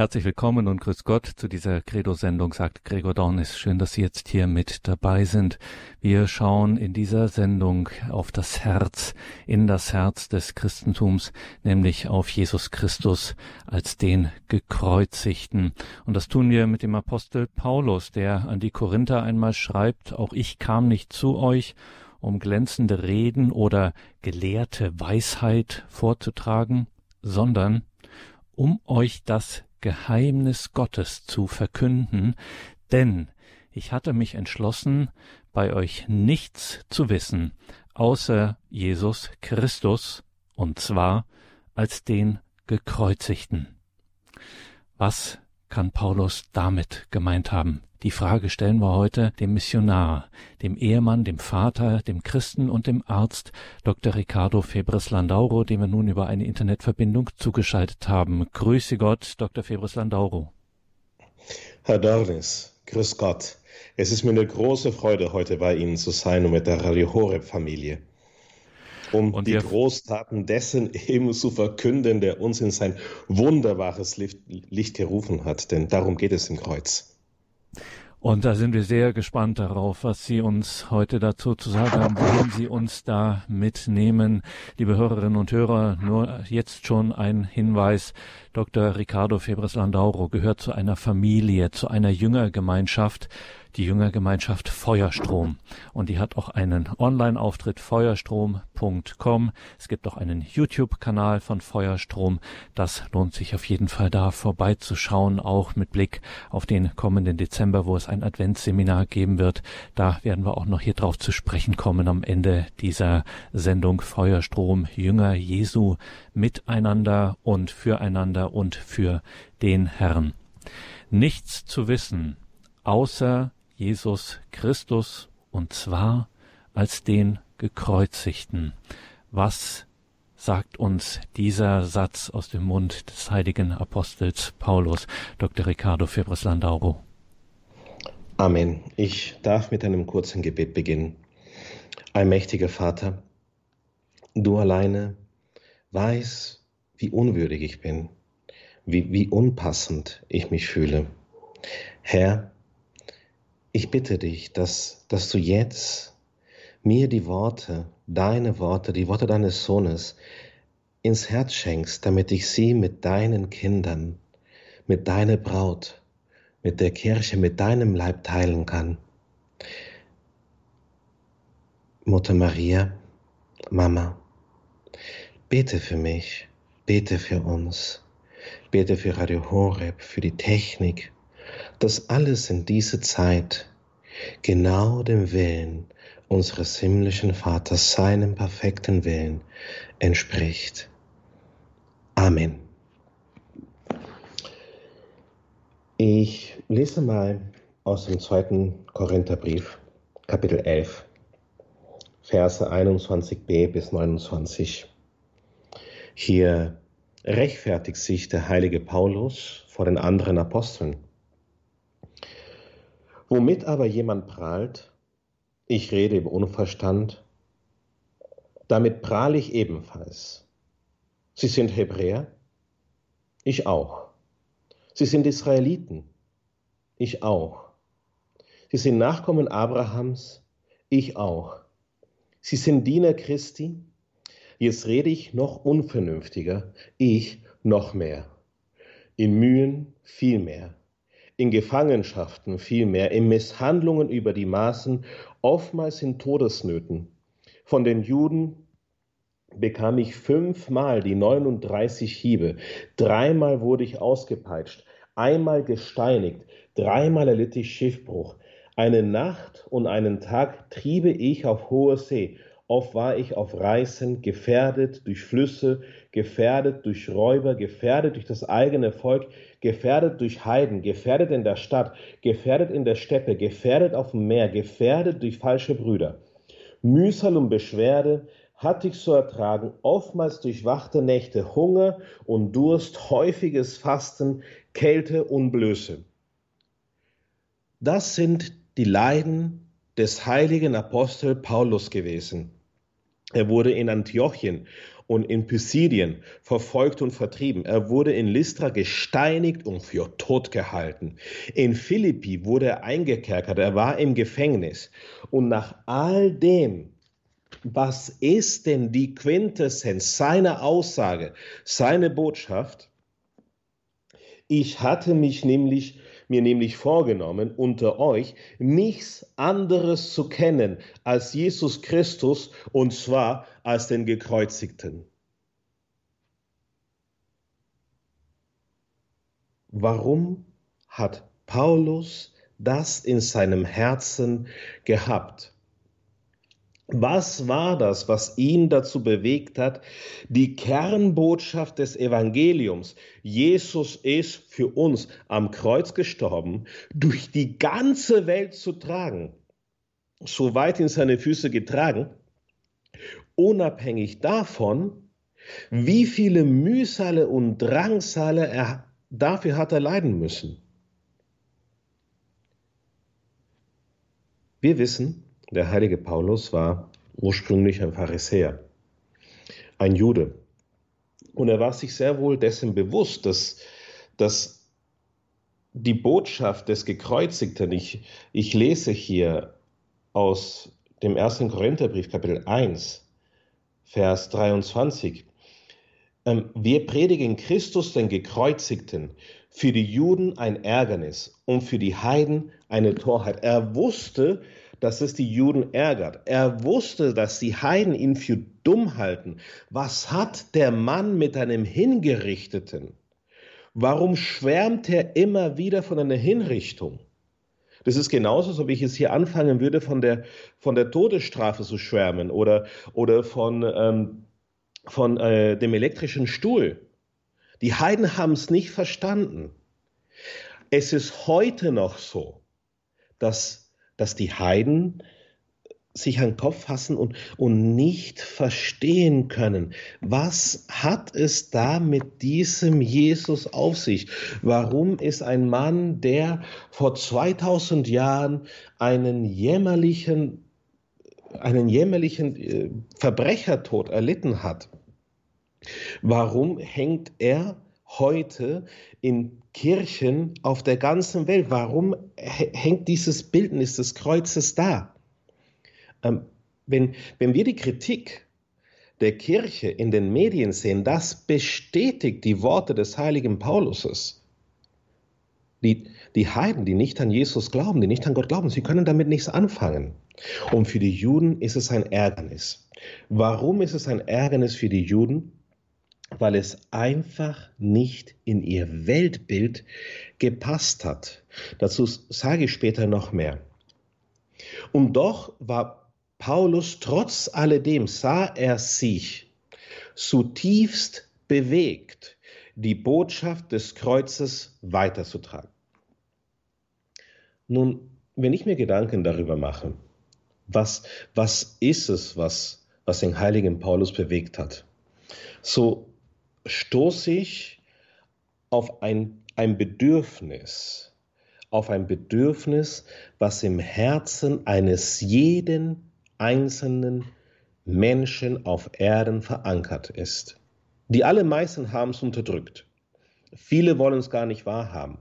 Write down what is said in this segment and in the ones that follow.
Herzlich willkommen und grüß Gott zu dieser Credo-Sendung, sagt Gregor Dornis. Schön, dass Sie jetzt hier mit dabei sind. Wir schauen in dieser Sendung auf das Herz, in das Herz des Christentums, nämlich auf Jesus Christus als den Gekreuzigten. Und das tun wir mit dem Apostel Paulus, der an die Korinther einmal schreibt, auch ich kam nicht zu euch, um glänzende Reden oder gelehrte Weisheit vorzutragen, sondern um euch das Geheimnis Gottes zu verkünden, denn ich hatte mich entschlossen, bei euch nichts zu wissen, außer Jesus Christus, und zwar als den Gekreuzigten. Was kann Paulus damit gemeint haben? Die Frage stellen wir heute dem Missionar, dem Ehemann, dem Vater, dem Christen und dem Arzt Dr. Ricardo Febres Landauro, dem wir nun über eine Internetverbindung zugeschaltet haben. Grüße Gott, Dr. Febres Landauro. Herr Dornis, grüß Gott. Es ist mir eine große Freude, heute bei Ihnen zu sein und mit der Radio Horeb Familie um und die Großtaten dessen eben zu verkünden, der uns in sein wunderbares Licht, Licht gerufen hat. Denn darum geht es im Kreuz. Und da sind wir sehr gespannt darauf, was Sie uns heute dazu zu sagen haben, wohin Sie uns da mitnehmen. Liebe Hörerinnen und Hörer, nur jetzt schon ein Hinweis. Dr. Ricardo Febres Landauro gehört zu einer Familie, zu einer Jüngergemeinschaft, die Jüngergemeinschaft Feuerstrom. Und die hat auch einen Online-Auftritt feuerstrom.com. Es gibt auch einen YouTube-Kanal von Feuerstrom. Das lohnt sich auf jeden Fall da vorbeizuschauen, auch mit Blick auf den kommenden Dezember, wo es ein Adventsseminar geben wird. Da werden wir auch noch hier drauf zu sprechen kommen am Ende dieser Sendung Feuerstrom Jünger Jesu miteinander und füreinander und für den Herrn. Nichts zu wissen, außer Jesus Christus und zwar als den Gekreuzigten. Was sagt uns dieser Satz aus dem Mund des heiligen Apostels Paulus, Dr. Ricardo Febres Landauro? Amen. Ich darf mit einem kurzen Gebet beginnen. Allmächtiger Vater, du alleine weißt, wie unwürdig ich bin, wie, wie unpassend ich mich fühle. Herr, ich bitte dich, dass, dass du jetzt mir die Worte, deine Worte, die Worte deines Sohnes ins Herz schenkst, damit ich sie mit deinen Kindern, mit deiner Braut, mit der Kirche, mit deinem Leib teilen kann. Mutter Maria, Mama, bete für mich, bete für uns, bete für Radio Horeb, für die Technik, dass alles in dieser Zeit genau dem Willen unseres himmlischen Vaters, seinem perfekten Willen entspricht. Amen. Ich lese mal aus dem zweiten Korintherbrief, Kapitel 11, Verse 21b bis 29. Hier rechtfertigt sich der heilige Paulus vor den anderen Aposteln Womit aber jemand prahlt, ich rede im Unverstand, damit prahle ich ebenfalls. Sie sind Hebräer, ich auch. Sie sind Israeliten, ich auch. Sie sind Nachkommen Abrahams, ich auch. Sie sind Diener Christi, jetzt rede ich noch unvernünftiger, ich noch mehr. In Mühen viel mehr in Gefangenschaften vielmehr, in Misshandlungen über die Maßen, oftmals in Todesnöten. Von den Juden bekam ich fünfmal die 39 Hiebe, dreimal wurde ich ausgepeitscht, einmal gesteinigt, dreimal erlitt ich Schiffbruch. Eine Nacht und einen Tag triebe ich auf hoher See, oft war ich auf Reisen, gefährdet durch Flüsse, gefährdet durch Räuber, gefährdet durch das eigene Volk, gefährdet durch Heiden, gefährdet in der Stadt, gefährdet in der Steppe, gefährdet auf dem Meer, gefährdet durch falsche Brüder. Mühsal und Beschwerde hatte ich zu ertragen, oftmals durchwachte Nächte, Hunger und Durst, häufiges Fasten, Kälte und Blöße. Das sind die Leiden des heiligen Apostel Paulus gewesen. Er wurde in Antiochien und in Pisidien verfolgt und vertrieben. Er wurde in Lystra gesteinigt und für tot gehalten. In Philippi wurde er eingekerkert, er war im Gefängnis. Und nach all dem, was ist denn die Quintessenz seiner Aussage, seine Botschaft? Ich hatte mich nämlich mir nämlich vorgenommen, unter euch nichts anderes zu kennen als Jesus Christus und zwar als den Gekreuzigten. Warum hat Paulus das in seinem Herzen gehabt? Was war das, was ihn dazu bewegt hat, die Kernbotschaft des Evangeliums, Jesus ist für uns am Kreuz gestorben, durch die ganze Welt zu tragen, so weit in seine Füße getragen, unabhängig davon, wie viele Mühsale und Drangsale er dafür hat er leiden müssen. Wir wissen, der heilige Paulus war ursprünglich ein Pharisäer, ein Jude. Und er war sich sehr wohl dessen bewusst, dass, dass die Botschaft des Gekreuzigten, ich, ich lese hier aus dem ersten Korintherbrief, Kapitel 1, Vers 23, ähm, wir predigen Christus den Gekreuzigten, für die Juden ein Ärgernis und für die Heiden eine Torheit. Er wusste, dass es die Juden ärgert. Er wusste, dass die Heiden ihn für dumm halten. Was hat der Mann mit einem Hingerichteten? Warum schwärmt er immer wieder von einer Hinrichtung? Das ist genauso, als ob ich jetzt hier anfangen würde, von der, von der Todesstrafe zu schwärmen oder, oder von, ähm, von äh, dem elektrischen Stuhl. Die Heiden haben es nicht verstanden. Es ist heute noch so, dass dass die Heiden sich an den Kopf fassen und, und nicht verstehen können. Was hat es da mit diesem Jesus auf sich? Warum ist ein Mann, der vor 2000 Jahren einen jämmerlichen, einen jämmerlichen äh, Verbrechertod erlitten hat, warum hängt er heute in Kirchen auf der ganzen Welt. Warum hängt dieses Bildnis des Kreuzes da? Ähm, wenn, wenn wir die Kritik der Kirche in den Medien sehen, das bestätigt die Worte des heiligen Pauluses. Die, die Heiden, die nicht an Jesus glauben, die nicht an Gott glauben, sie können damit nichts anfangen. Und für die Juden ist es ein Ärgernis. Warum ist es ein Ärgernis für die Juden? Weil es einfach nicht in ihr Weltbild gepasst hat. Dazu sage ich später noch mehr. Und doch war Paulus trotz alledem, sah er sich zutiefst bewegt, die Botschaft des Kreuzes weiterzutragen. Nun, wenn ich mir Gedanken darüber mache, was, was ist es, was, was den heiligen Paulus bewegt hat, so stoße ich auf ein, ein Bedürfnis, auf ein Bedürfnis, was im Herzen eines jeden einzelnen Menschen auf Erden verankert ist. Die allermeisten haben es unterdrückt. Viele wollen es gar nicht wahrhaben.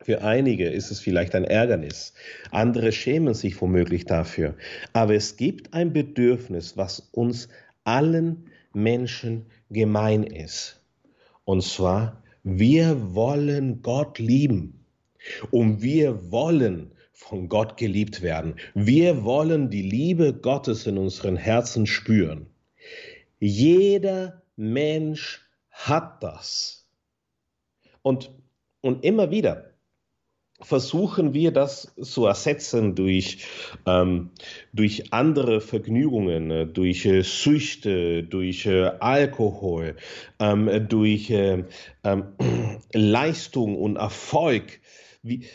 Für einige ist es vielleicht ein Ärgernis, andere schämen sich womöglich dafür. Aber es gibt ein Bedürfnis, was uns allen Menschen gemein ist. Und zwar, wir wollen Gott lieben und wir wollen von Gott geliebt werden. Wir wollen die Liebe Gottes in unseren Herzen spüren. Jeder Mensch hat das. Und, und immer wieder, versuchen wir das zu ersetzen durch, ähm, durch andere Vergnügungen, äh, durch äh, Süchte, durch äh, Alkohol, ähm, durch äh, ähm, Leistung und Erfolg. Wie,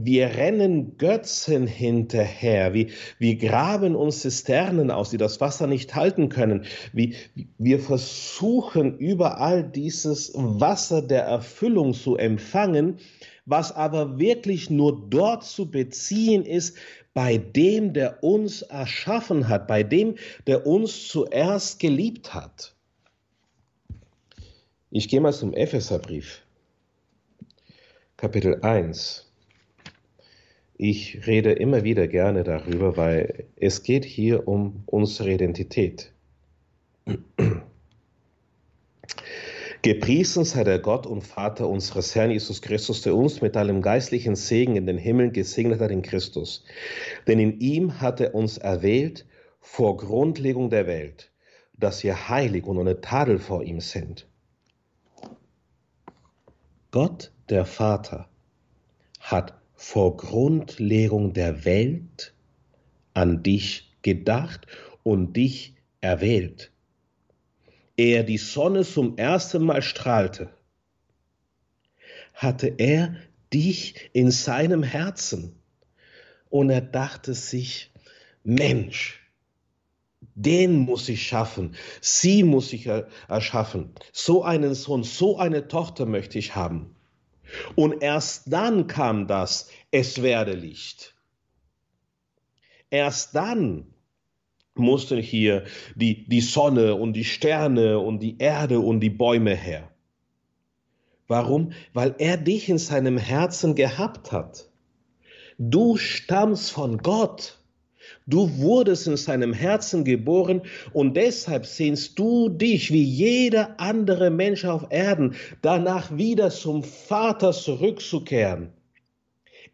wir rennen Götzen hinterher. Wir, wir graben uns Zisternen aus, die das Wasser nicht halten können. Wir, wir versuchen überall dieses Wasser der Erfüllung zu empfangen, was aber wirklich nur dort zu beziehen ist, bei dem, der uns erschaffen hat, bei dem, der uns zuerst geliebt hat. Ich gehe mal zum Epheserbrief, Kapitel 1. Ich rede immer wieder gerne darüber, weil es geht hier um unsere Identität. Gepriesen sei der Gott und Vater unseres Herrn Jesus Christus, der uns mit allem geistlichen Segen in den Himmeln gesegnet hat in Christus. Denn in ihm hat er uns erwählt vor Grundlegung der Welt, dass wir heilig und ohne Tadel vor ihm sind. Gott, der Vater, hat vor Grundlegung der Welt an dich gedacht und dich erwählt er die Sonne zum ersten Mal strahlte, hatte er dich in seinem Herzen. Und er dachte sich, Mensch, den muss ich schaffen, sie muss ich erschaffen, so einen Sohn, so eine Tochter möchte ich haben. Und erst dann kam das, es werde Licht. Erst dann mussten hier die, die Sonne und die Sterne und die Erde und die Bäume her. Warum? Weil er dich in seinem Herzen gehabt hat. Du stammst von Gott. Du wurdest in seinem Herzen geboren und deshalb sehnst du dich wie jeder andere Mensch auf Erden danach wieder zum Vater zurückzukehren,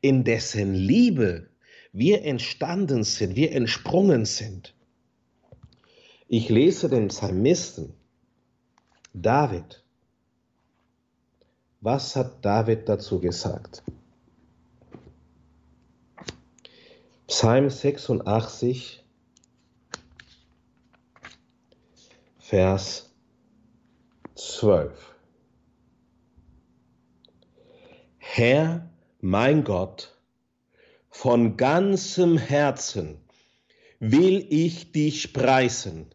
in dessen Liebe wir entstanden sind, wir entsprungen sind. Ich lese den Psalmisten David. Was hat David dazu gesagt? Psalm 86, Vers 12. Herr, mein Gott, von ganzem Herzen will ich dich preisen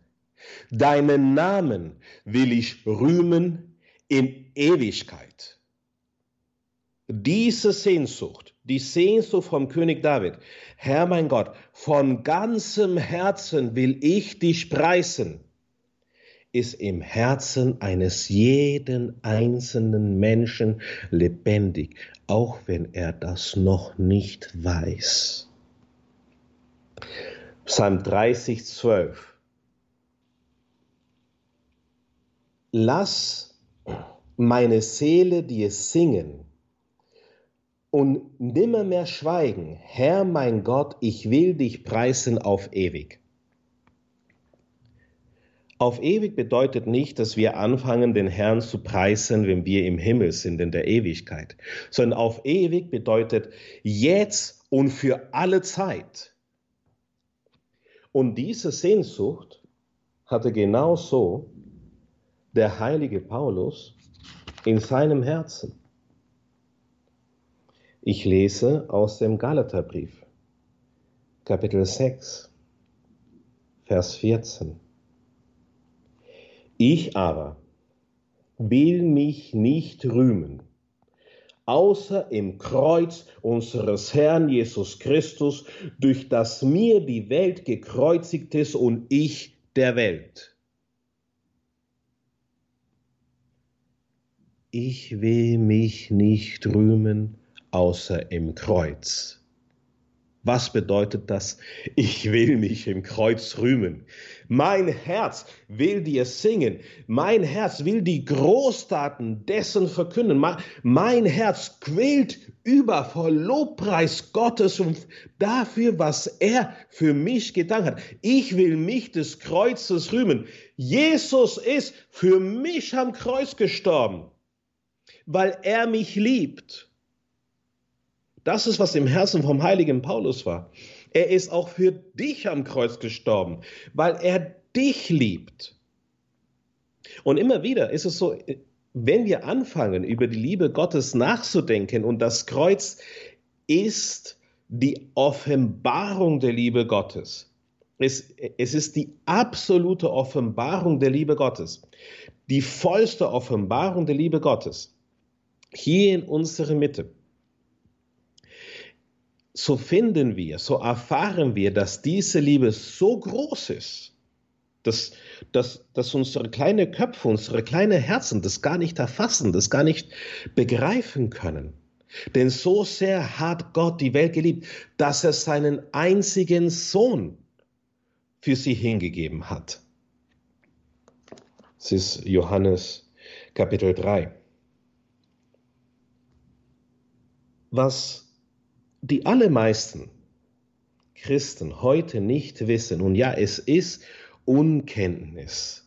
Deinen Namen will ich rühmen in Ewigkeit. Diese Sehnsucht, die Sehnsucht vom König David, Herr mein Gott, von ganzem Herzen will ich dich preisen, ist im Herzen eines jeden einzelnen Menschen lebendig, auch wenn er das noch nicht weiß. Psalm 30, 12. Lass meine Seele dir singen und nimmermehr schweigen. Herr mein Gott, ich will dich preisen auf ewig. Auf ewig bedeutet nicht, dass wir anfangen, den Herrn zu preisen, wenn wir im Himmel sind, in der Ewigkeit, sondern auf ewig bedeutet jetzt und für alle Zeit. Und diese Sehnsucht hatte genau so der heilige Paulus in seinem Herzen. Ich lese aus dem Galaterbrief, Kapitel 6, Vers 14. Ich aber will mich nicht rühmen, außer im Kreuz unseres Herrn Jesus Christus, durch das mir die Welt gekreuzigt ist und ich der Welt. Ich will mich nicht rühmen außer im Kreuz. Was bedeutet das? Ich will mich im Kreuz rühmen. Mein Herz will dir singen. Mein Herz will die Großtaten dessen verkünden. Mein Herz quält über vor Lobpreis Gottes und dafür, was er für mich getan hat. Ich will mich des Kreuzes rühmen. Jesus ist für mich am Kreuz gestorben weil er mich liebt. Das ist, was im Herzen vom heiligen Paulus war. Er ist auch für dich am Kreuz gestorben, weil er dich liebt. Und immer wieder ist es so, wenn wir anfangen, über die Liebe Gottes nachzudenken und das Kreuz ist die Offenbarung der Liebe Gottes. Es, es ist die absolute Offenbarung der Liebe Gottes, die vollste Offenbarung der Liebe Gottes hier in unserer Mitte, so finden wir, so erfahren wir, dass diese Liebe so groß ist, dass, dass, dass unsere kleinen Köpfe, unsere kleinen Herzen das gar nicht erfassen, das gar nicht begreifen können. Denn so sehr hat Gott die Welt geliebt, dass er seinen einzigen Sohn für sie hingegeben hat. Es ist Johannes Kapitel 3. Was die allermeisten Christen heute nicht wissen, und ja, es ist Unkenntnis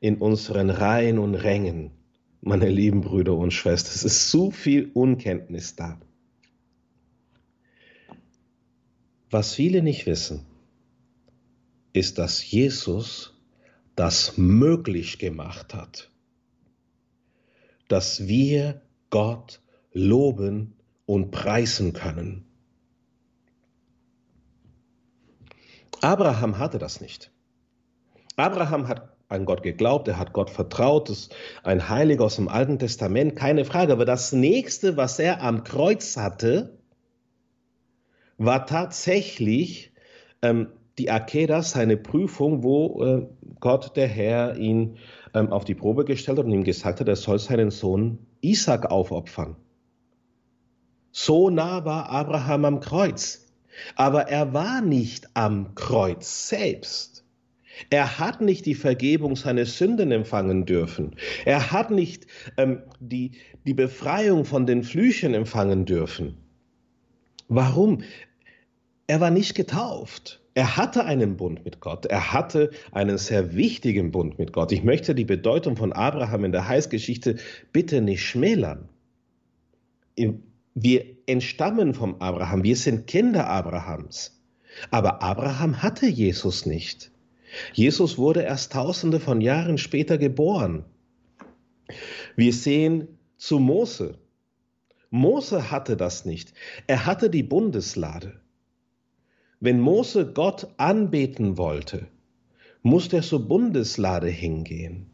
in unseren Reihen und Rängen, meine lieben Brüder und Schwestern. Es ist zu viel Unkenntnis da. Was viele nicht wissen, ist, dass Jesus das möglich gemacht hat, dass wir Gott loben und preisen können. Abraham hatte das nicht. Abraham hat an Gott geglaubt, er hat Gott vertraut, ist ein Heiliger aus dem Alten Testament, keine Frage. Aber das nächste, was er am Kreuz hatte, war tatsächlich ähm, die Akeda, seine Prüfung, wo äh, Gott, der Herr, ihn ähm, auf die Probe gestellt hat und ihm gesagt hat, er soll seinen Sohn Isaac aufopfern. So nah war Abraham am Kreuz. Aber er war nicht am Kreuz selbst. Er hat nicht die Vergebung seiner Sünden empfangen dürfen. Er hat nicht ähm, die, die Befreiung von den Flüchen empfangen dürfen. Warum? Er war nicht getauft. Er hatte einen Bund mit Gott. Er hatte einen sehr wichtigen Bund mit Gott. Ich möchte die Bedeutung von Abraham in der Heilsgeschichte bitte nicht schmälern. Wir entstammen vom Abraham. Wir sind Kinder Abrahams. Aber Abraham hatte Jesus nicht. Jesus wurde erst tausende von Jahren später geboren. Wir sehen zu Mose. Mose hatte das nicht. Er hatte die Bundeslade. Wenn Mose Gott anbeten wollte, musste er zur Bundeslade hingehen.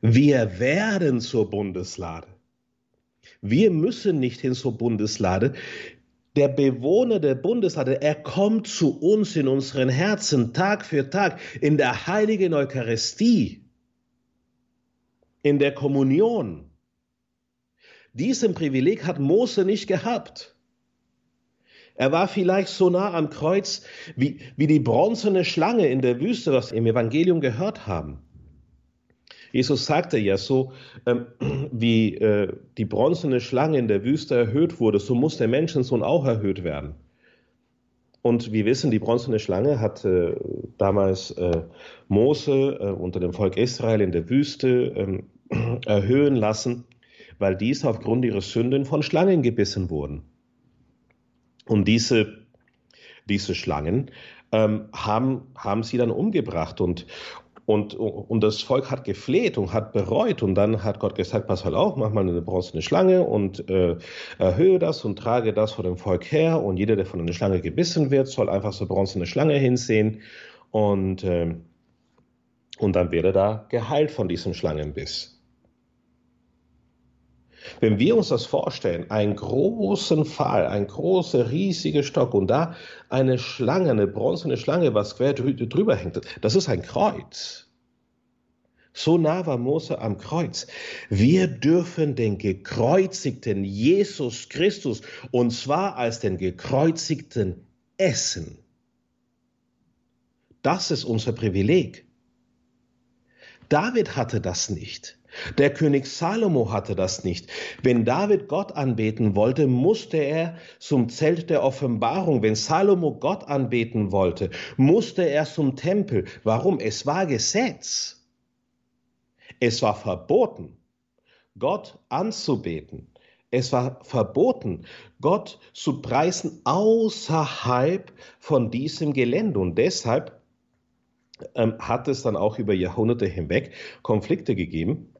Wir werden zur Bundeslade. Wir müssen nicht hin zur Bundeslade der Bewohner der Bundeslade, er kommt zu uns in unseren Herzen Tag für Tag in der heiligen Eucharistie, in der Kommunion. Diesen Privileg hat Mose nicht gehabt. Er war vielleicht so nah am Kreuz wie, wie die bronzene Schlange in der Wüste, was wir im Evangelium gehört haben. Jesus sagte ja so, ähm, wie äh, die bronzene Schlange in der Wüste erhöht wurde, so muss der Menschensohn auch erhöht werden. Und wir wissen, die bronzene Schlange hat äh, damals äh, Mose äh, unter dem Volk Israel in der Wüste ähm, erhöhen lassen, weil diese aufgrund ihrer Sünden von Schlangen gebissen wurden. Und diese, diese Schlangen ähm, haben, haben sie dann umgebracht. Und, und, und das Volk hat gefleht und hat bereut. Und dann hat Gott gesagt, pass halt auf, mach mal eine bronzene Schlange und äh, erhöhe das und trage das vor dem Volk her. Und jeder, der von einer Schlange gebissen wird, soll einfach so bronzene Schlange hinsehen. Und, äh, und dann wird er da geheilt von diesem Schlangenbiss. Wenn wir uns das vorstellen, einen großen Pfahl, ein großer, riesiger Stock und da eine Schlange, eine bronzene Schlange, was quer drüber hängt, das ist ein Kreuz. So nah war Mose am Kreuz. Wir dürfen den gekreuzigten Jesus Christus, und zwar als den gekreuzigten, essen. Das ist unser Privileg. David hatte das nicht. Der König Salomo hatte das nicht. Wenn David Gott anbeten wollte, musste er zum Zelt der Offenbarung. Wenn Salomo Gott anbeten wollte, musste er zum Tempel. Warum? Es war Gesetz. Es war verboten, Gott anzubeten. Es war verboten, Gott zu preisen außerhalb von diesem Gelände. Und deshalb ähm, hat es dann auch über Jahrhunderte hinweg Konflikte gegeben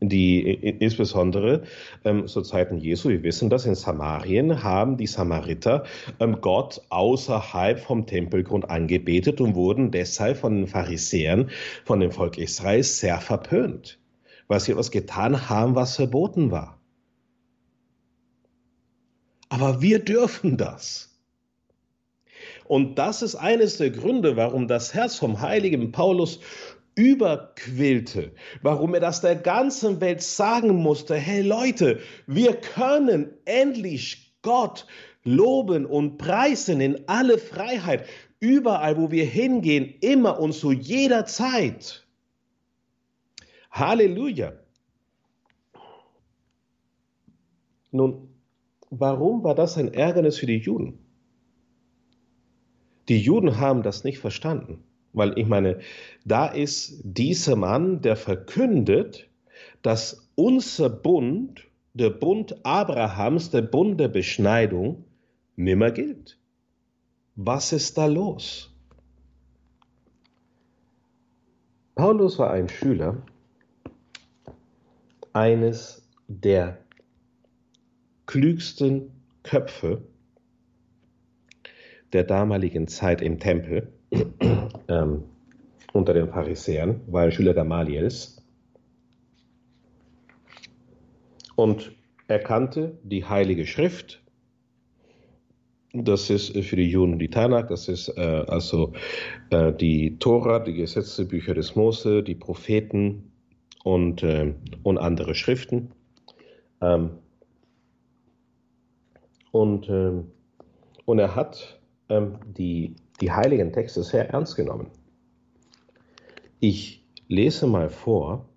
die insbesondere ähm, zu Zeiten Jesu, wir wissen das, in Samarien haben die Samariter ähm, Gott außerhalb vom Tempelgrund angebetet und wurden deshalb von den Pharisäern, von dem Volk Israels sehr verpönt, weil sie etwas getan haben, was verboten war. Aber wir dürfen das. Und das ist eines der Gründe, warum das Herz vom heiligen Paulus überquillte, warum er das der ganzen Welt sagen musste, hey Leute, wir können endlich Gott loben und preisen in alle Freiheit, überall, wo wir hingehen, immer und zu jeder Zeit. Halleluja. Nun, warum war das ein Ärgernis für die Juden? Die Juden haben das nicht verstanden, weil ich meine, da ist dieser Mann, der verkündet, dass unser Bund, der Bund Abrahams, der Bund der Beschneidung, nimmer gilt. Was ist da los? Paulus war ein Schüler eines der klügsten Köpfe der damaligen Zeit im Tempel ähm, unter den Pharisäern, war ein Schüler Gamaliels. Und er kannte die Heilige Schrift. Das ist für die Juden die Tanakh, das ist äh, also äh, die Tora, die Gesetzebücher des Mose, die Propheten und, äh, und andere Schriften. Ähm, und, ähm, und er hat ähm, die, die heiligen Texte sehr ernst genommen. Ich lese mal vor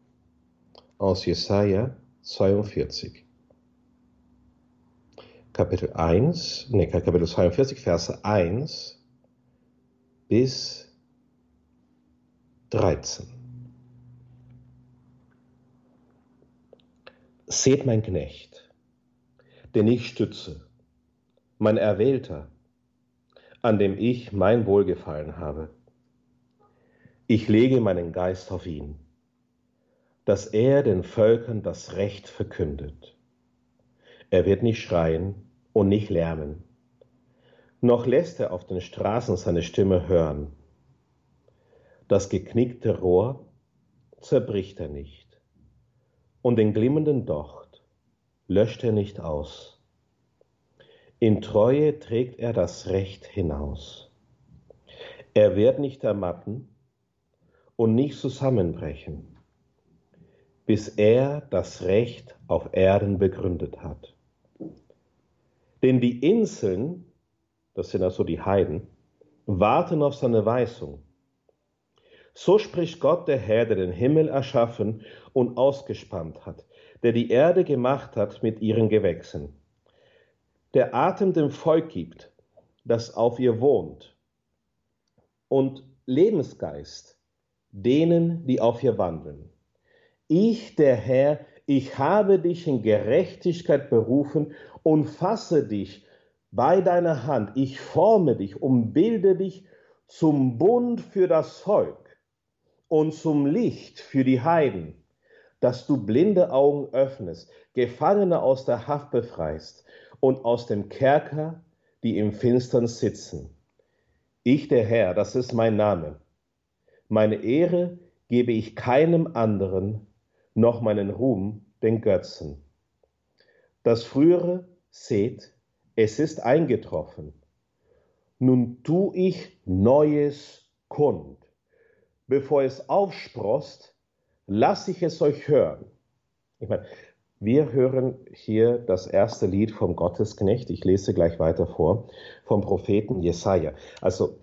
aus Jesaja 42. Kapitel 1, nee, Kapitel 42, Verse 1 bis 13. Seht mein Knecht, den ich stütze, mein Erwählter, an dem ich mein Wohlgefallen habe. Ich lege meinen Geist auf ihn, dass er den Völkern das Recht verkündet. Er wird nicht schreien und nicht lärmen, noch lässt er auf den Straßen seine Stimme hören. Das geknickte Rohr zerbricht er nicht, und den glimmenden Docht löscht er nicht aus. In Treue trägt er das Recht hinaus. Er wird nicht ermatten und nicht zusammenbrechen, bis er das Recht auf Erden begründet hat. Denn die Inseln, das sind also die Heiden, warten auf seine Weisung. So spricht Gott der Herr, der den Himmel erschaffen und ausgespannt hat, der die Erde gemacht hat mit ihren Gewächsen der Atem dem Volk gibt, das auf ihr wohnt, und Lebensgeist denen, die auf ihr wandeln. Ich, der Herr, ich habe dich in Gerechtigkeit berufen und fasse dich bei deiner Hand. Ich forme dich und bilde dich zum Bund für das Volk und zum Licht für die Heiden, dass du blinde Augen öffnest, Gefangene aus der Haft befreist und aus dem Kerker, die im Finstern sitzen. Ich, der Herr, das ist mein Name. Meine Ehre gebe ich keinem anderen, noch meinen Ruhm den Götzen. Das Frühere, seht, es ist eingetroffen. Nun tu ich Neues kund. Bevor es aufsprost, lass ich es euch hören. Ich meine, wir hören hier das erste Lied vom Gottesknecht. Ich lese gleich weiter vor, vom Propheten Jesaja. Also,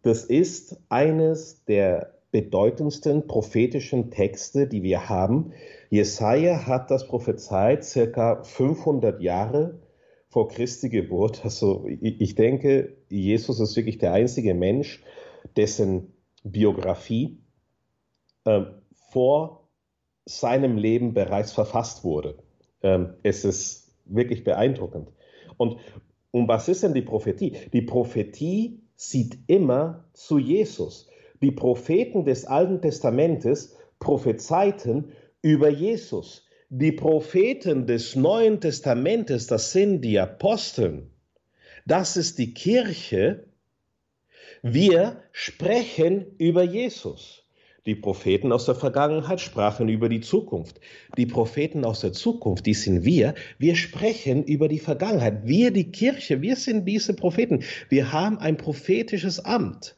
das ist eines der bedeutendsten prophetischen Texte, die wir haben. Jesaja hat das prophezeit circa 500 Jahre vor Christi Geburt. Also, ich denke, Jesus ist wirklich der einzige Mensch, dessen Biografie äh, vor seinem Leben bereits verfasst wurde. Ähm, es ist wirklich beeindruckend. Und um was ist denn die Prophetie? Die Prophetie sieht immer zu Jesus. Die Propheten des Alten Testamentes prophezeiten über Jesus. Die Propheten des Neuen Testamentes, das sind die Aposteln. Das ist die Kirche. Wir sprechen über Jesus. Die Propheten aus der Vergangenheit sprachen über die Zukunft. Die Propheten aus der Zukunft, die sind wir. Wir sprechen über die Vergangenheit. Wir, die Kirche, wir sind diese Propheten. Wir haben ein prophetisches Amt.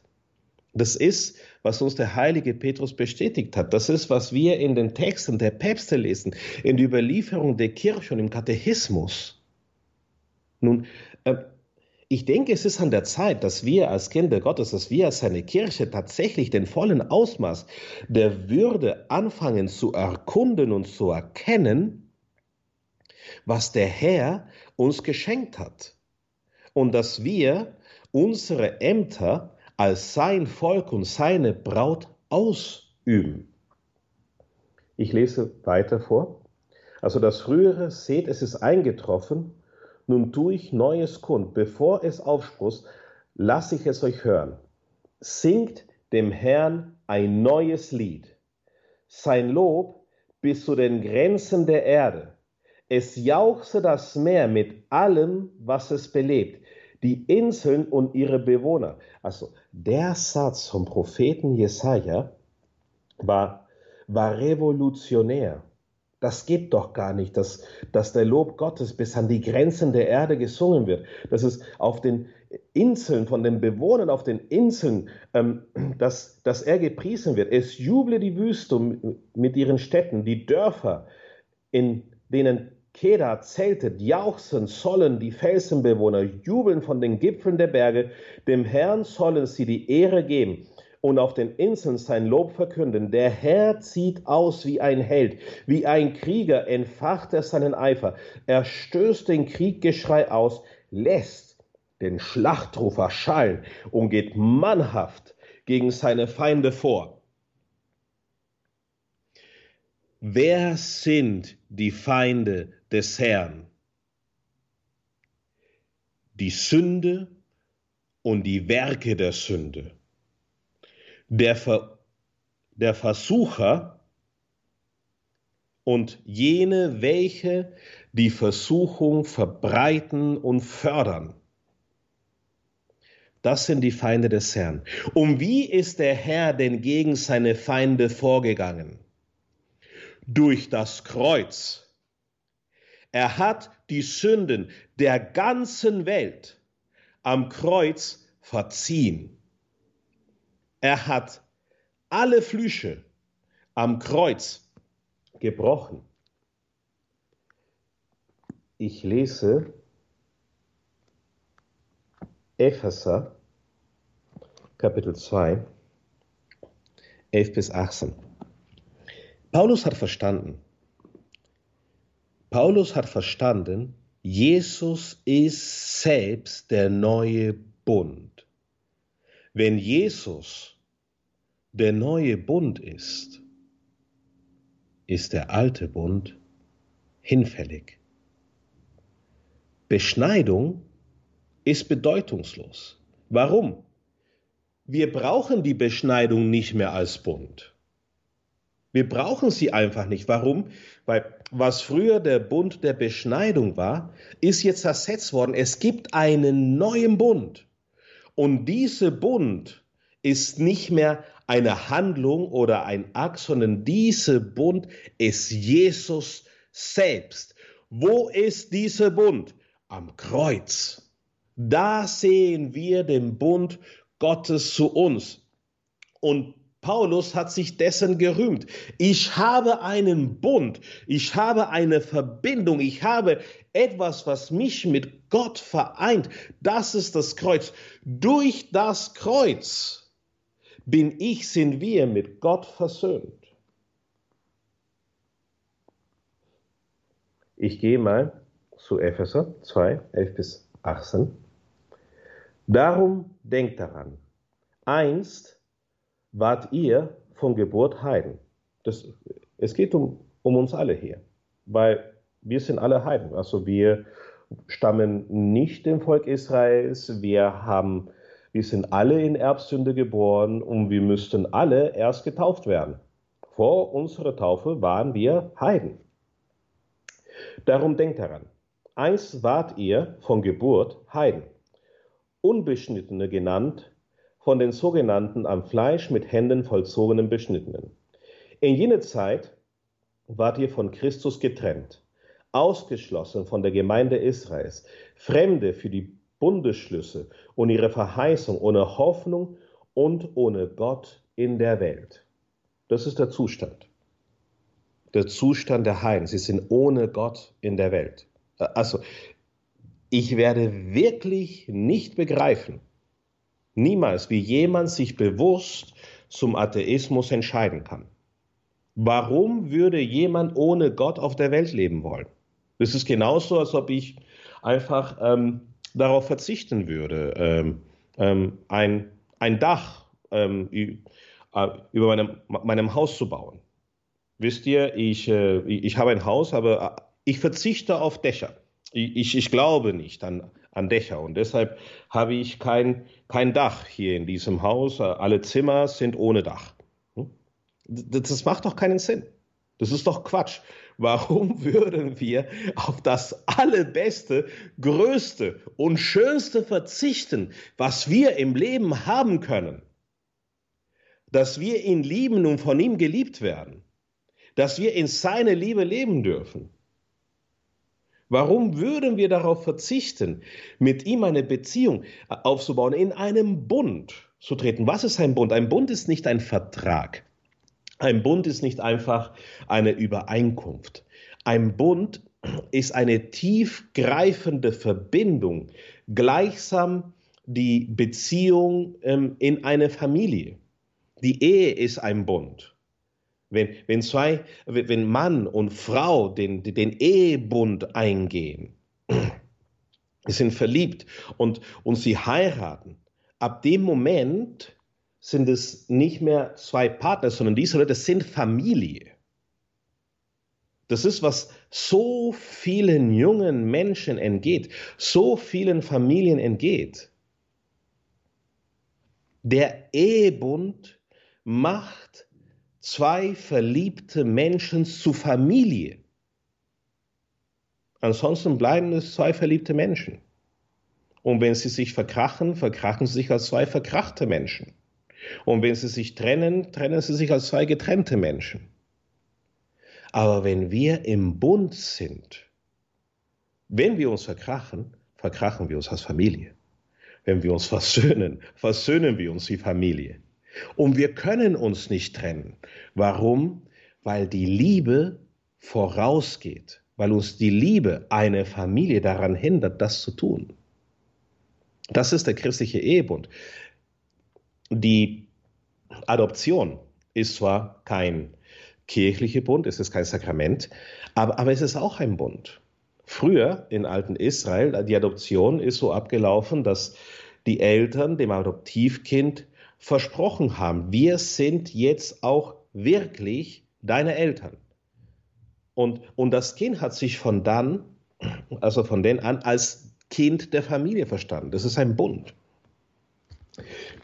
Das ist, was uns der heilige Petrus bestätigt hat. Das ist, was wir in den Texten der Päpste lesen, in der Überlieferung der Kirche und im Katechismus. Nun, äh, ich denke, es ist an der Zeit, dass wir als Kinder Gottes, dass wir als seine Kirche tatsächlich den vollen Ausmaß der Würde anfangen zu erkunden und zu erkennen, was der Herr uns geschenkt hat. Und dass wir unsere Ämter als sein Volk und seine Braut ausüben. Ich lese weiter vor. Also das frühere, seht, es ist eingetroffen, nun tue ich Neues kund, bevor es aufsproßt, lasse ich es euch hören. Singt dem Herrn ein neues Lied. Sein Lob bis zu den Grenzen der Erde. Es jauchze das Meer mit allem, was es belebt, die Inseln und ihre Bewohner. Also der Satz vom Propheten Jesaja war, war revolutionär. Das geht doch gar nicht, dass, dass der Lob Gottes bis an die Grenzen der Erde gesungen wird, dass es auf den Inseln, von den Bewohnern auf den Inseln, ähm, dass, dass er gepriesen wird. Es juble die Wüste mit ihren Städten, die Dörfer, in denen Kedar zeltet, jauchzen sollen die Felsenbewohner, jubeln von den Gipfeln der Berge, dem Herrn sollen sie die Ehre geben und auf den Inseln sein Lob verkünden. Der Herr zieht aus wie ein Held, wie ein Krieger entfacht er seinen Eifer. Er stößt den Krieggeschrei aus, lässt den Schlachtruf erschallen und geht mannhaft gegen seine Feinde vor. Wer sind die Feinde des Herrn? Die Sünde und die Werke der Sünde der, Ver, der Versucher und jene, welche die Versuchung verbreiten und fördern. Das sind die Feinde des Herrn. Und wie ist der Herr denn gegen seine Feinde vorgegangen? Durch das Kreuz. Er hat die Sünden der ganzen Welt am Kreuz verziehen. Er hat alle Flüche am Kreuz gebrochen. Ich lese Epheser Kapitel 2, 11 bis 18. Paulus hat verstanden, Paulus hat verstanden, Jesus ist selbst der neue Bund. Wenn Jesus der neue Bund ist, ist der alte Bund hinfällig. Beschneidung ist bedeutungslos. Warum? Wir brauchen die Beschneidung nicht mehr als Bund. Wir brauchen sie einfach nicht. Warum? Weil was früher der Bund der Beschneidung war, ist jetzt ersetzt worden. Es gibt einen neuen Bund. Und dieser Bund ist nicht mehr eine Handlung oder ein Akt, sondern dieser Bund ist Jesus selbst. Wo ist dieser Bund? Am Kreuz. Da sehen wir den Bund Gottes zu uns. Und Paulus hat sich dessen gerühmt. Ich habe einen Bund, ich habe eine Verbindung, ich habe etwas, was mich mit Gott vereint. Das ist das Kreuz. Durch das Kreuz bin ich, sind wir mit Gott versöhnt. Ich gehe mal zu Epheser 2, 11 bis 18. Darum denkt daran, einst wart ihr von Geburt Heiden. Das, es geht um, um uns alle hier, weil wir sind alle Heiden. Also wir stammen nicht dem Volk Israels, wir haben, wir sind alle in Erbsünde geboren und wir müssten alle erst getauft werden. Vor unserer Taufe waren wir Heiden. Darum denkt daran, einst wart ihr von Geburt Heiden, Unbeschnittene genannt von den sogenannten am Fleisch mit Händen vollzogenen Beschnittenen. In jener Zeit wart ihr von Christus getrennt, ausgeschlossen von der Gemeinde Israels, Fremde für die Bundesschlüsse und ihre Verheißung, ohne Hoffnung und ohne Gott in der Welt. Das ist der Zustand. Der Zustand der Heiden. Sie sind ohne Gott in der Welt. Also, ich werde wirklich nicht begreifen, niemals, wie jemand sich bewusst zum Atheismus entscheiden kann. Warum würde jemand ohne Gott auf der Welt leben wollen? Das ist genauso, als ob ich einfach ähm, darauf verzichten würde, ähm, ähm, ein, ein Dach ähm, äh, über meinem, meinem Haus zu bauen. Wisst ihr, ich, äh, ich habe ein Haus, aber äh, ich verzichte auf Dächer. Ich, ich glaube nicht an, an Dächer und deshalb habe ich kein, kein Dach hier in diesem Haus. Alle Zimmer sind ohne Dach. Hm? Das macht doch keinen Sinn. Das ist doch Quatsch. Warum würden wir auf das allerbeste, größte und schönste verzichten, was wir im Leben haben können? Dass wir ihn lieben und von ihm geliebt werden. Dass wir in seine Liebe leben dürfen. Warum würden wir darauf verzichten, mit ihm eine Beziehung aufzubauen, in einem Bund zu treten? Was ist ein Bund? Ein Bund ist nicht ein Vertrag. Ein Bund ist nicht einfach eine Übereinkunft. Ein Bund ist eine tiefgreifende Verbindung, gleichsam die Beziehung ähm, in eine Familie. Die Ehe ist ein Bund. Wenn, wenn, zwei, wenn Mann und Frau den, den Ehebund eingehen, sind verliebt und, und sie heiraten, ab dem Moment sind es nicht mehr zwei Partner, sondern diese Leute sind Familie. Das ist, was so vielen jungen Menschen entgeht, so vielen Familien entgeht. Der Ehebund macht zwei verliebte Menschen zu Familie. Ansonsten bleiben es zwei verliebte Menschen. Und wenn sie sich verkrachen, verkrachen sie sich als zwei verkrachte Menschen. Und wenn sie sich trennen, trennen sie sich als zwei getrennte Menschen. Aber wenn wir im Bund sind, wenn wir uns verkrachen, verkrachen wir uns als Familie. Wenn wir uns versöhnen, versöhnen wir uns wie Familie. Und wir können uns nicht trennen. Warum? Weil die Liebe vorausgeht, weil uns die Liebe eine Familie daran hindert, das zu tun. Das ist der christliche Ehebund. Die Adoption ist zwar kein kirchlicher Bund, es ist kein Sakrament, aber, aber es ist auch ein Bund. Früher in alten Israel, die Adoption ist so abgelaufen, dass die Eltern dem Adoptivkind versprochen haben, wir sind jetzt auch wirklich deine Eltern. Und, und das Kind hat sich von dann, also von den an, als Kind der Familie verstanden. Das ist ein Bund.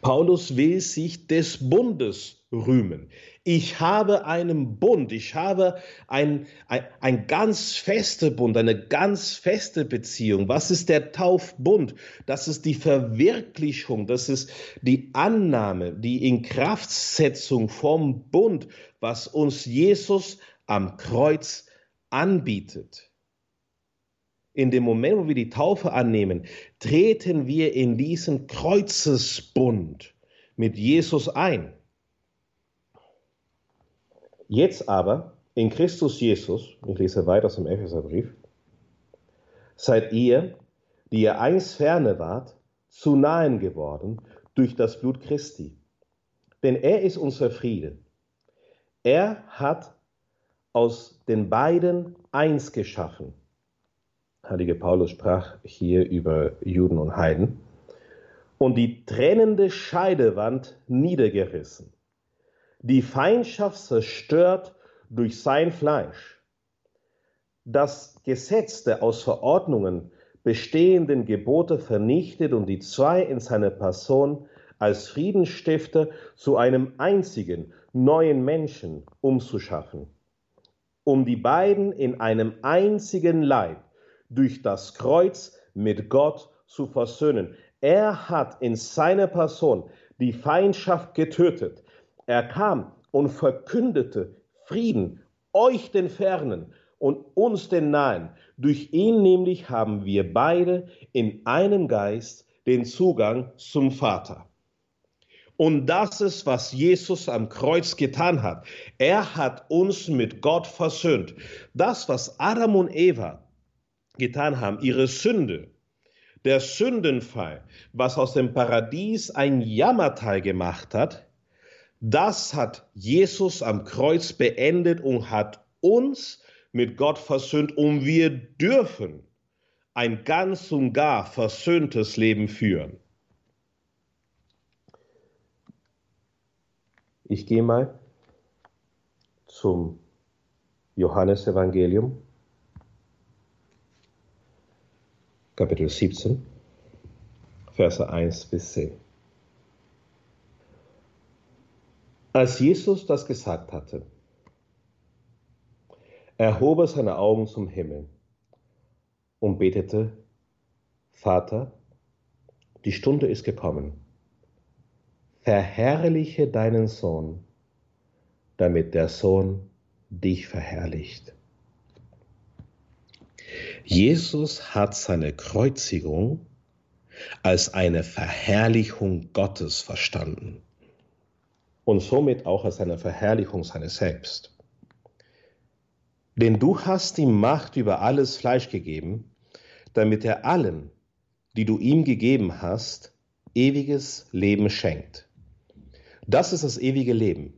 Paulus will sich des Bundes rühmen. Ich habe einen Bund, ich habe ein, ein, ein ganz fester Bund, eine ganz feste Beziehung. Was ist der Taufbund? Das ist die Verwirklichung, das ist die Annahme, die Inkraftsetzung vom Bund, was uns Jesus am Kreuz anbietet in dem Moment, wo wir die Taufe annehmen, treten wir in diesen Kreuzesbund mit Jesus ein. Jetzt aber, in Christus Jesus, ich lese weiter aus dem Epheserbrief, seid ihr, die ihr einst ferne wart, zu nahen geworden durch das Blut Christi. Denn er ist unser Friede. Er hat aus den beiden eins geschaffen Heilige Paulus sprach hier über Juden und Heiden, und die trennende Scheidewand niedergerissen, die Feindschaft zerstört durch sein Fleisch, das Gesetz der aus Verordnungen bestehenden Gebote vernichtet und die zwei in seiner Person als Friedensstifter zu einem einzigen neuen Menschen umzuschaffen, um die beiden in einem einzigen Leib durch das Kreuz mit Gott zu versöhnen. Er hat in seiner Person die Feindschaft getötet. Er kam und verkündete Frieden, euch den Fernen und uns den Nahen. Durch ihn nämlich haben wir beide in einem Geist den Zugang zum Vater. Und das ist, was Jesus am Kreuz getan hat. Er hat uns mit Gott versöhnt. Das, was Adam und Eva getan haben, ihre Sünde, der Sündenfall, was aus dem Paradies ein Jammertal gemacht hat, das hat Jesus am Kreuz beendet und hat uns mit Gott versöhnt und wir dürfen ein ganz und gar versöhntes Leben führen. Ich gehe mal zum Johannesevangelium, Kapitel 17, Verse 1 bis 10. Als Jesus das gesagt hatte, erhob er seine Augen zum Himmel und betete, Vater, die Stunde ist gekommen verherrliche deinen Sohn, damit der Sohn dich verherrlicht. Jesus hat seine Kreuzigung als eine Verherrlichung Gottes verstanden und somit auch als eine Verherrlichung seines Selbst. Denn du hast ihm Macht über alles Fleisch gegeben, damit er allen, die du ihm gegeben hast, ewiges Leben schenkt. Das ist das ewige Leben,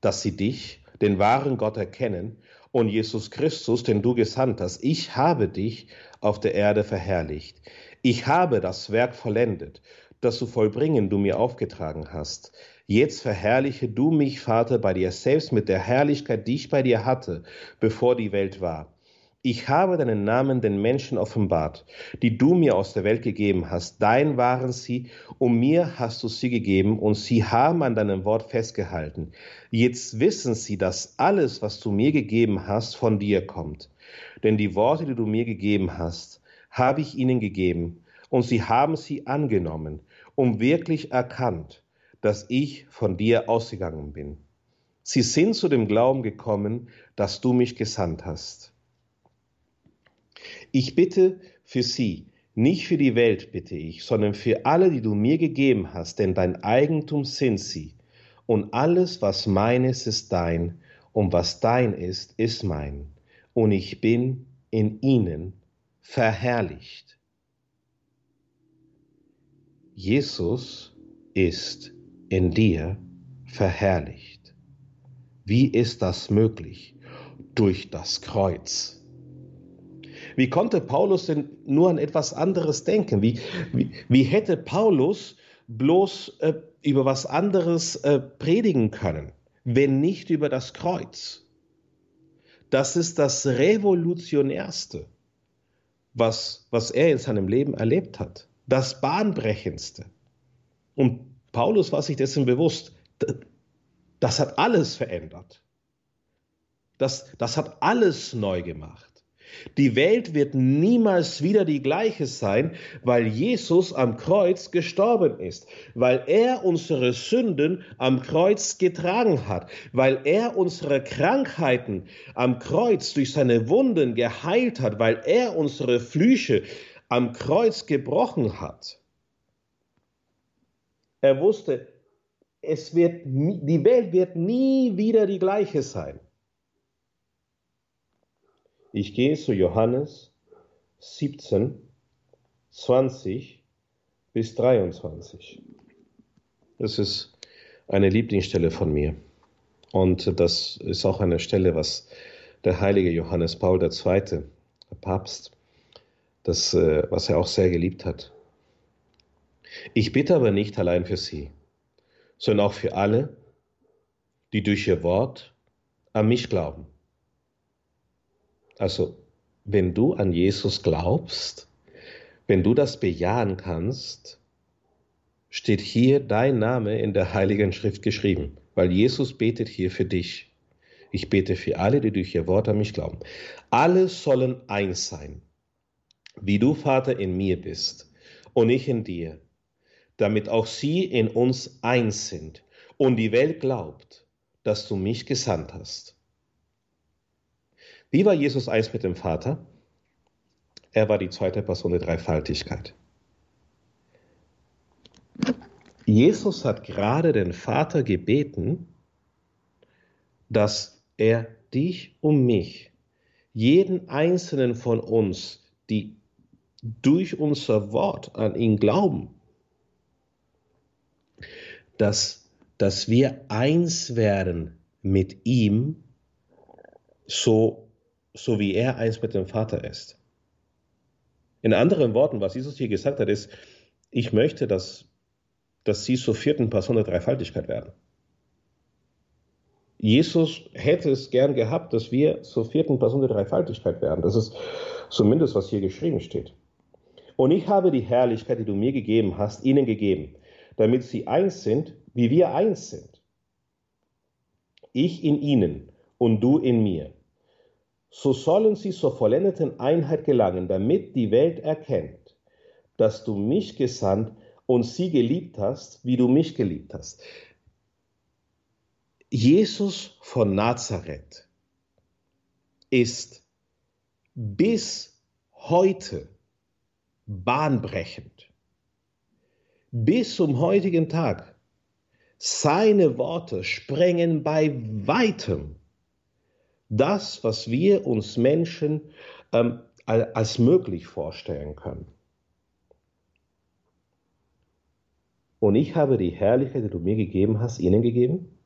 dass sie dich, den wahren Gott, erkennen und Jesus Christus, den du gesandt hast. Ich habe dich auf der Erde verherrlicht. Ich habe das Werk vollendet, das zu vollbringen du mir aufgetragen hast. Jetzt verherrliche du mich, Vater, bei dir selbst mit der Herrlichkeit, die ich bei dir hatte, bevor die Welt war. Ich habe deinen Namen den Menschen offenbart, die du mir aus der Welt gegeben hast. Dein waren sie, und mir hast du sie gegeben, und sie haben an deinem Wort festgehalten. Jetzt wissen sie, dass alles, was du mir gegeben hast, von dir kommt. Denn die Worte, die du mir gegeben hast, habe ich ihnen gegeben, und sie haben sie angenommen und wirklich erkannt, dass ich von dir ausgegangen bin. Sie sind zu dem Glauben gekommen, dass du mich gesandt hast. Ich bitte für sie, nicht für die Welt bitte ich, sondern für alle, die du mir gegeben hast, denn dein Eigentum sind sie. Und alles, was meines, ist dein, und was dein ist, ist mein. Und ich bin in ihnen verherrlicht. Jesus ist in dir verherrlicht. Wie ist das möglich? Durch das Kreuz. Wie konnte Paulus denn nur an etwas anderes denken? Wie, wie, wie hätte Paulus bloß äh, über was anderes äh, predigen können, wenn nicht über das Kreuz? Das ist das Revolutionärste, was, was er in seinem Leben erlebt hat. Das Bahnbrechendste. Und Paulus war sich dessen bewusst, das hat alles verändert. Das, das hat alles neu gemacht. Die Welt wird niemals wieder die gleiche sein, weil Jesus am Kreuz gestorben ist, weil er unsere Sünden am Kreuz getragen hat, weil er unsere Krankheiten am Kreuz durch seine Wunden geheilt hat, weil er unsere Flüche am Kreuz gebrochen hat. Er wusste, es wird, die Welt wird nie wieder die gleiche sein. Ich gehe zu Johannes 17, 20 bis 23. Das ist eine Lieblingsstelle von mir. Und das ist auch eine Stelle, was der heilige Johannes Paul II., der Papst, das, äh, was er auch sehr geliebt hat. Ich bitte aber nicht allein für sie, sondern auch für alle, die durch ihr Wort an mich glauben. Also, wenn du an Jesus glaubst, wenn du das bejahen kannst, steht hier dein Name in der Heiligen Schrift geschrieben, weil Jesus betet hier für dich. Ich bete für alle, die durch ihr Wort an mich glauben. Alle sollen eins sein, wie du, Vater, in mir bist und ich in dir, damit auch sie in uns eins sind und die Welt glaubt, dass du mich gesandt hast. Wie war Jesus eins mit dem Vater? Er war die zweite Person der Dreifaltigkeit. Jesus hat gerade den Vater gebeten, dass er dich und mich, jeden einzelnen von uns, die durch unser Wort an ihn glauben, dass, dass wir eins werden mit ihm, so, so wie er eins mit dem Vater ist. In anderen Worten, was Jesus hier gesagt hat, ist, ich möchte, dass, dass sie zur vierten Person der Dreifaltigkeit werden. Jesus hätte es gern gehabt, dass wir zur vierten Person der Dreifaltigkeit werden. Das ist zumindest, was hier geschrieben steht. Und ich habe die Herrlichkeit, die du mir gegeben hast, ihnen gegeben, damit sie eins sind, wie wir eins sind. Ich in ihnen und du in mir. So sollen sie zur vollendeten Einheit gelangen, damit die Welt erkennt, dass du mich gesandt und sie geliebt hast, wie du mich geliebt hast. Jesus von Nazareth ist bis heute bahnbrechend. Bis zum heutigen Tag. Seine Worte sprengen bei weitem das, was wir uns Menschen ähm, als möglich vorstellen können. Und ich habe die Herrlichkeit, die du mir gegeben hast, ihnen gegeben.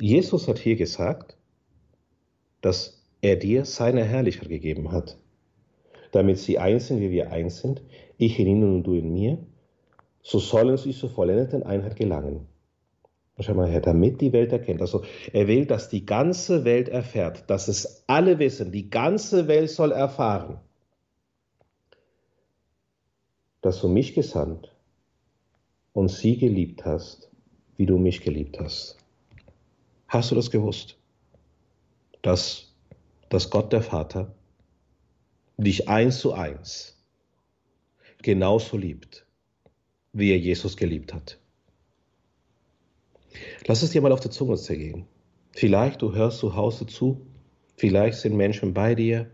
Jesus hat hier gesagt, dass er dir seine Herrlichkeit gegeben hat, damit sie eins sind, wie wir eins sind, ich in ihnen und du in mir, so sollen sie zur vollendeten Einheit gelangen. Schau mal her, damit die Welt erkennt. Also er will, dass die ganze Welt erfährt, dass es alle wissen, die ganze Welt soll erfahren, dass du mich gesandt und sie geliebt hast, wie du mich geliebt hast. Hast du das gewusst? Dass, dass Gott der Vater dich eins zu eins genauso liebt, wie er Jesus geliebt hat. Lass es dir mal auf der Zunge zergehen. Vielleicht du hörst zu Hause zu, vielleicht sind Menschen bei dir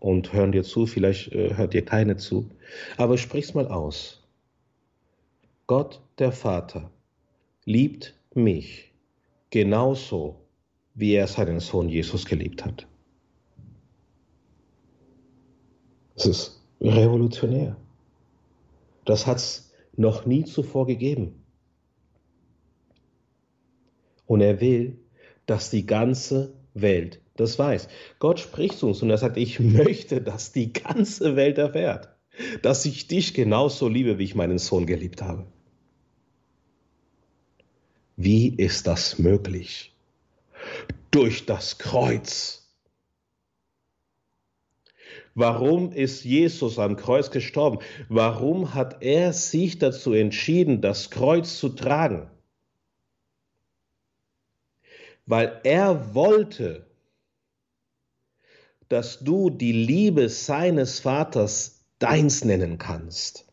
und hören dir zu, vielleicht äh, hört dir keine zu, aber sprich's mal aus. Gott der Vater liebt mich genauso, wie er seinen Sohn Jesus geliebt hat. Das ist revolutionär. Das hat es noch nie zuvor gegeben. Und er will, dass die ganze Welt das weiß. Gott spricht zu uns und er sagt, ich möchte, dass die ganze Welt erfährt, dass ich dich genauso liebe, wie ich meinen Sohn geliebt habe. Wie ist das möglich? Durch das Kreuz. Warum ist Jesus am Kreuz gestorben? Warum hat er sich dazu entschieden, das Kreuz zu tragen? weil er wollte, dass du die Liebe seines Vaters deins nennen kannst.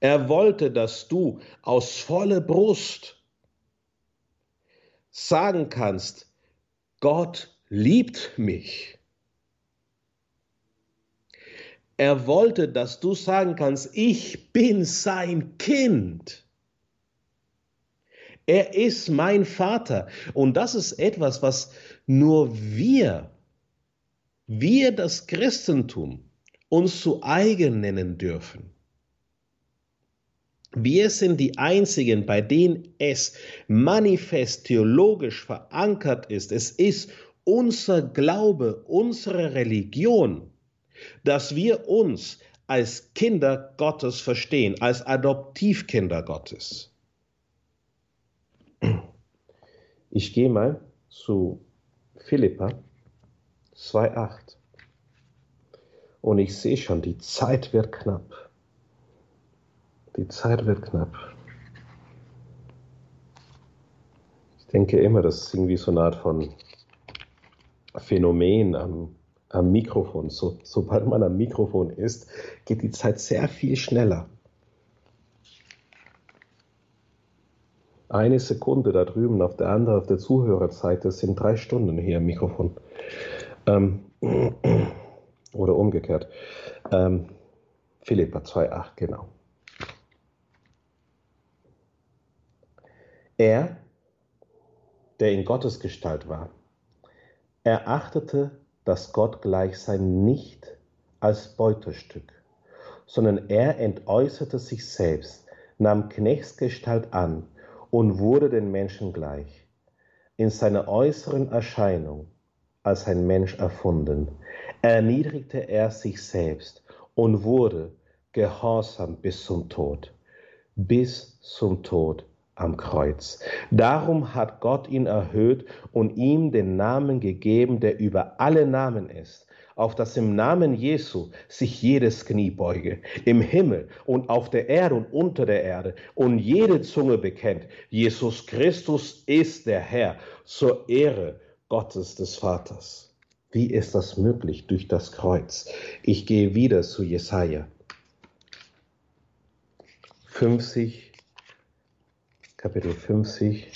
Er wollte, dass du aus voller Brust sagen kannst, Gott liebt mich. Er wollte, dass du sagen kannst, ich bin sein Kind. Er ist mein Vater. Und das ist etwas, was nur wir, wir das Christentum, uns zu eigen nennen dürfen. Wir sind die Einzigen, bei denen es manifest theologisch verankert ist. Es ist unser Glaube, unsere Religion, dass wir uns als Kinder Gottes verstehen, als Adoptivkinder Gottes. Ich gehe mal zu Philippa 2,8 und ich sehe schon, die Zeit wird knapp. Die Zeit wird knapp. Ich denke immer, das ist irgendwie so eine Art von Phänomen am, am Mikrofon. So, sobald man am Mikrofon ist, geht die Zeit sehr viel schneller. Eine Sekunde da drüben auf der anderen, auf der Zuhörerseite, sind drei Stunden hier am Mikrofon. Ähm, oder umgekehrt. Ähm, Philippa 2,8, genau. Er, der in Gottes Gestalt war, erachtete das Gottgleichsein nicht als Beutestück, sondern er entäußerte sich selbst, nahm Knechtsgestalt an und wurde den Menschen gleich. In seiner äußeren Erscheinung als ein Mensch erfunden, erniedrigte er sich selbst und wurde gehorsam bis zum Tod, bis zum Tod am Kreuz. Darum hat Gott ihn erhöht und ihm den Namen gegeben, der über alle Namen ist, auf dass im Namen Jesu sich jedes Knie beuge, im Himmel und auf der Erde und unter der Erde, und jede Zunge bekennt, Jesus Christus ist der Herr, zur Ehre Gottes des Vaters. Wie ist das möglich durch das Kreuz? Ich gehe wieder zu Jesaja 50, Kapitel 50,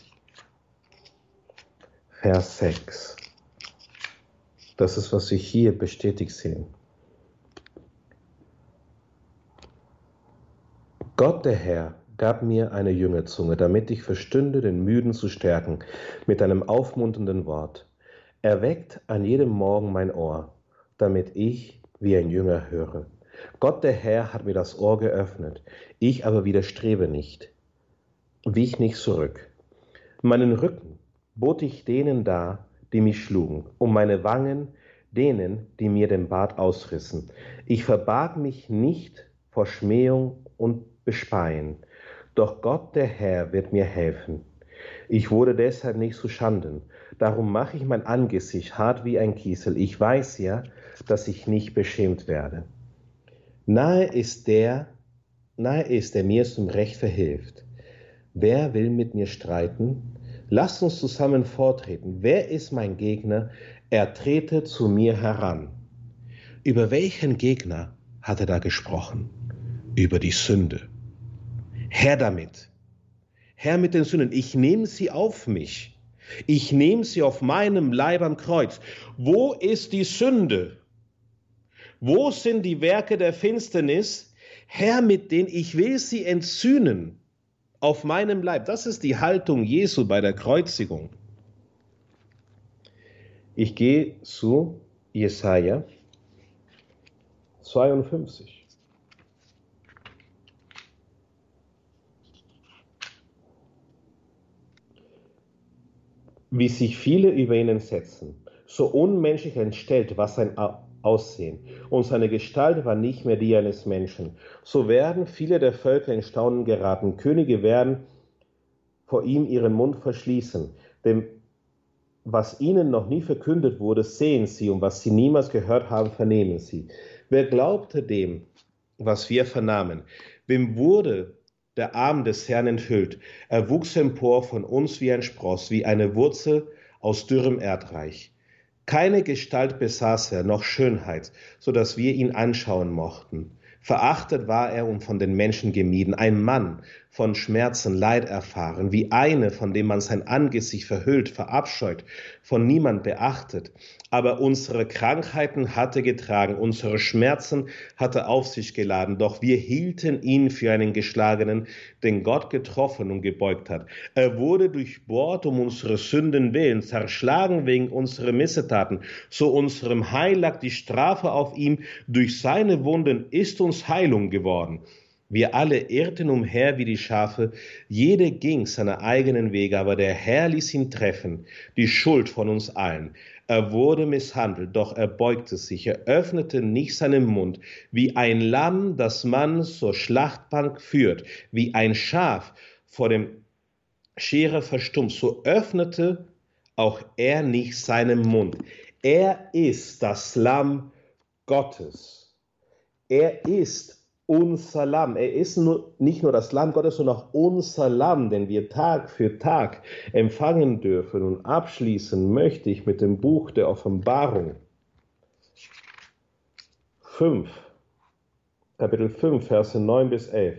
Vers 6. Das ist, was Sie hier bestätigt sehen. Gott der Herr gab mir eine Jüngerzunge, damit ich verstünde, den Müden zu stärken, mit einem aufmunternden Wort. Er weckt an jedem Morgen mein Ohr, damit ich wie ein Jünger höre. Gott der Herr hat mir das Ohr geöffnet, ich aber widerstrebe nicht wich nicht zurück. Meinen Rücken bot ich denen dar, die mich schlugen, um meine Wangen denen, die mir den Bart ausrissen. Ich verbarg mich nicht vor Schmähung und Bespeien, doch Gott der Herr wird mir helfen. Ich wurde deshalb nicht zu Schanden, darum mache ich mein Angesicht hart wie ein Kiesel. Ich weiß ja, dass ich nicht beschämt werde. Nahe ist der, nahe ist, der mir zum Recht verhilft. Wer will mit mir streiten? Lasst uns zusammen vortreten. Wer ist mein Gegner? Er trete zu mir heran. Über welchen Gegner hat er da gesprochen? Über die Sünde. Herr damit. Herr mit den Sünden. Ich nehme sie auf mich. Ich nehme sie auf meinem Leib am Kreuz. Wo ist die Sünde? Wo sind die Werke der Finsternis? Herr, mit denen ich will sie entzünden auf meinem Leib. Das ist die Haltung Jesu bei der Kreuzigung. Ich gehe zu Jesaja 52. Wie sich viele über ihn setzen, so unmenschlich entstellt, was sein Aussehen, und seine Gestalt war nicht mehr die eines Menschen. So werden viele der Völker in Staunen geraten. Könige werden vor ihm ihren Mund verschließen. Denn was ihnen noch nie verkündet wurde, sehen sie, und was sie niemals gehört haben, vernehmen sie. Wer glaubte dem, was wir vernahmen? Wem wurde der Arm des Herrn enthüllt? Er wuchs empor von uns wie ein Spross, wie eine Wurzel aus dürrem Erdreich. Keine Gestalt besaß er, noch Schönheit, so dass wir ihn anschauen mochten. Verachtet war er und von den Menschen gemieden, ein Mann von Schmerzen, Leid erfahren, wie eine, von dem man sein Angesicht verhüllt, verabscheut, von niemand beachtet. Aber unsere Krankheiten hatte getragen, unsere Schmerzen hatte auf sich geladen, doch wir hielten ihn für einen Geschlagenen, den Gott getroffen und gebeugt hat. Er wurde durchbohrt um unsere Sünden willen, zerschlagen wegen unserer Missetaten. So unserem Heil lag die Strafe auf ihm, durch seine Wunden ist uns Heilung geworden. Wir alle irrten umher wie die Schafe, jede ging seine eigenen Wege, aber der Herr ließ ihn treffen, die Schuld von uns allen. Er wurde misshandelt, doch er beugte sich, er öffnete nicht seinen Mund, wie ein Lamm, das man zur Schlachtbank führt, wie ein Schaf vor dem Schere verstummt, so öffnete auch er nicht seinen Mund. Er ist das Lamm Gottes. Er ist unser Lamm. Er ist nur, nicht nur das Lamm Gottes, sondern auch unser Lamm, den wir Tag für Tag empfangen dürfen. Und abschließen möchte ich mit dem Buch der Offenbarung 5, Kapitel 5, Verse 9 bis 11.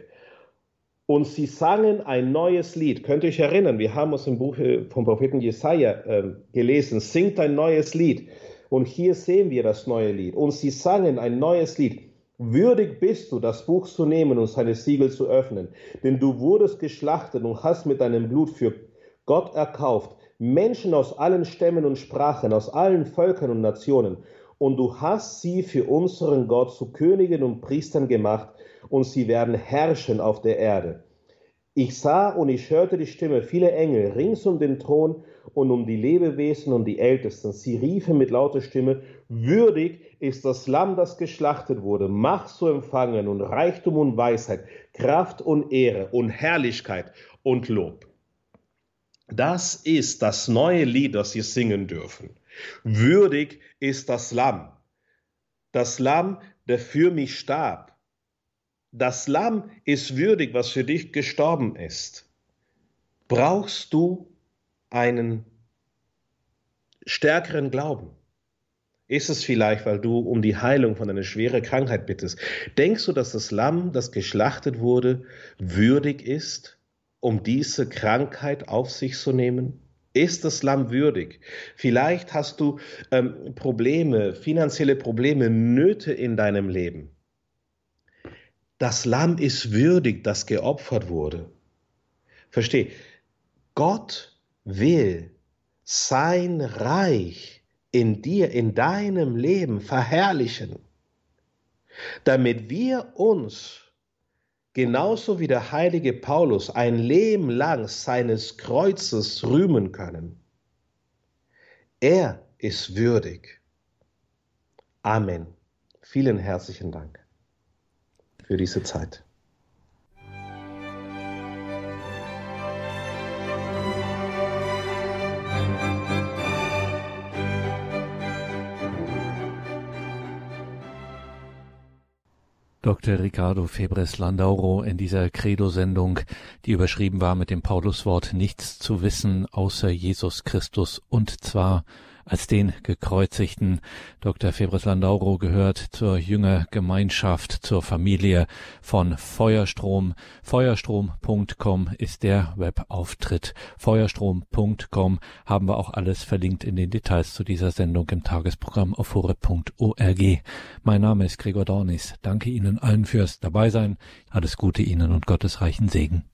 Und sie sangen ein neues Lied. Könnt ihr euch erinnern? Wir haben aus dem Buch vom Propheten Jesaja äh, gelesen: Singt ein neues Lied. Und hier sehen wir das neue Lied. Und sie sangen ein neues Lied. Würdig bist du, das Buch zu nehmen und seine Siegel zu öffnen, denn du wurdest geschlachtet und hast mit deinem Blut für Gott erkauft, Menschen aus allen Stämmen und Sprachen, aus allen Völkern und Nationen, und du hast sie für unseren Gott zu Königen und Priestern gemacht, und sie werden herrschen auf der Erde. Ich sah und ich hörte die Stimme vieler Engel rings um den Thron und um die Lebewesen und die Ältesten. Sie riefen mit lauter Stimme, würdig ist das Lamm, das geschlachtet wurde, Macht zu empfangen und Reichtum und Weisheit, Kraft und Ehre und Herrlichkeit und Lob. Das ist das neue Lied, das Sie singen dürfen. Würdig ist das Lamm. Das Lamm, der für mich starb. Das Lamm ist würdig, was für dich gestorben ist. Brauchst du einen stärkeren Glauben? Ist es vielleicht, weil du um die Heilung von einer schweren Krankheit bittest? Denkst du, dass das Lamm, das geschlachtet wurde, würdig ist, um diese Krankheit auf sich zu nehmen? Ist das Lamm würdig? Vielleicht hast du ähm, Probleme, finanzielle Probleme, Nöte in deinem Leben. Das Lamm ist würdig, das geopfert wurde. Versteh, Gott will sein Reich in dir, in deinem Leben verherrlichen, damit wir uns genauso wie der heilige Paulus ein Leben lang seines Kreuzes rühmen können. Er ist würdig. Amen. Vielen herzlichen Dank für diese Zeit. Dr. Ricardo Febres Landauro in dieser Credo-Sendung, die überschrieben war mit dem Pauluswort nichts zu wissen außer Jesus Christus und zwar als den Gekreuzigten. Dr. Febres Landauro gehört zur Jüngergemeinschaft, zur Familie von Feuerstrom. Feuerstrom.com ist der Webauftritt. Feuerstrom.com haben wir auch alles verlinkt in den Details zu dieser Sendung im Tagesprogramm auf horeb.org. Mein Name ist Gregor Dornis. Danke Ihnen allen fürs Dabeisein. Alles Gute Ihnen und Gottes reichen Segen.